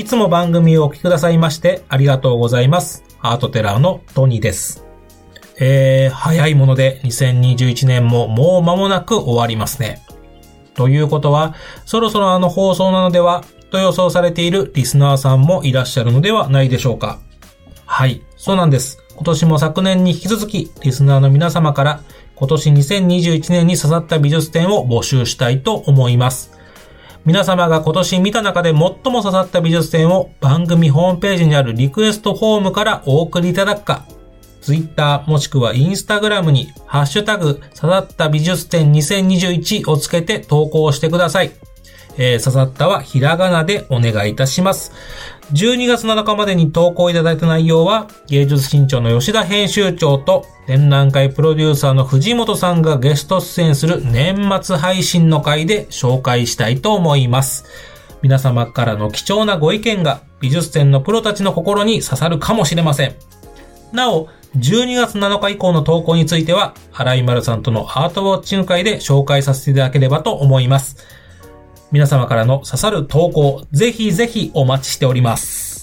いつも番組をお聞きくださいましてありがとうございます。アートテラーのトニーです。えー、早いもので2021年ももう間もなく終わりますね。ということは、そろそろあの放送なのではと予想されているリスナーさんもいらっしゃるのではないでしょうか。はい、そうなんです。今年も昨年に引き続き、リスナーの皆様から今年2021年に刺さった美術展を募集したいと思います。皆様が今年見た中で最も刺さった美術展を番組ホームページにあるリクエストフォームからお送りいただくか、Twitter もしくは Instagram にハッシュタグ刺さった美術展2021をつけて投稿してください。えー刺さったはひらがなでお願いいたします。12月7日までに投稿いただいた内容は、芸術新潮の吉田編集長と展覧会プロデューサーの藤本さんがゲスト出演する年末配信の回で紹介したいと思います。皆様からの貴重なご意見が美術展のプロたちの心に刺さるかもしれません。なお、12月7日以降の投稿については、荒井丸さんとのアートウォッチング会で紹介させていただければと思います。皆様からの刺さる投稿、ぜひぜひお待ちしております。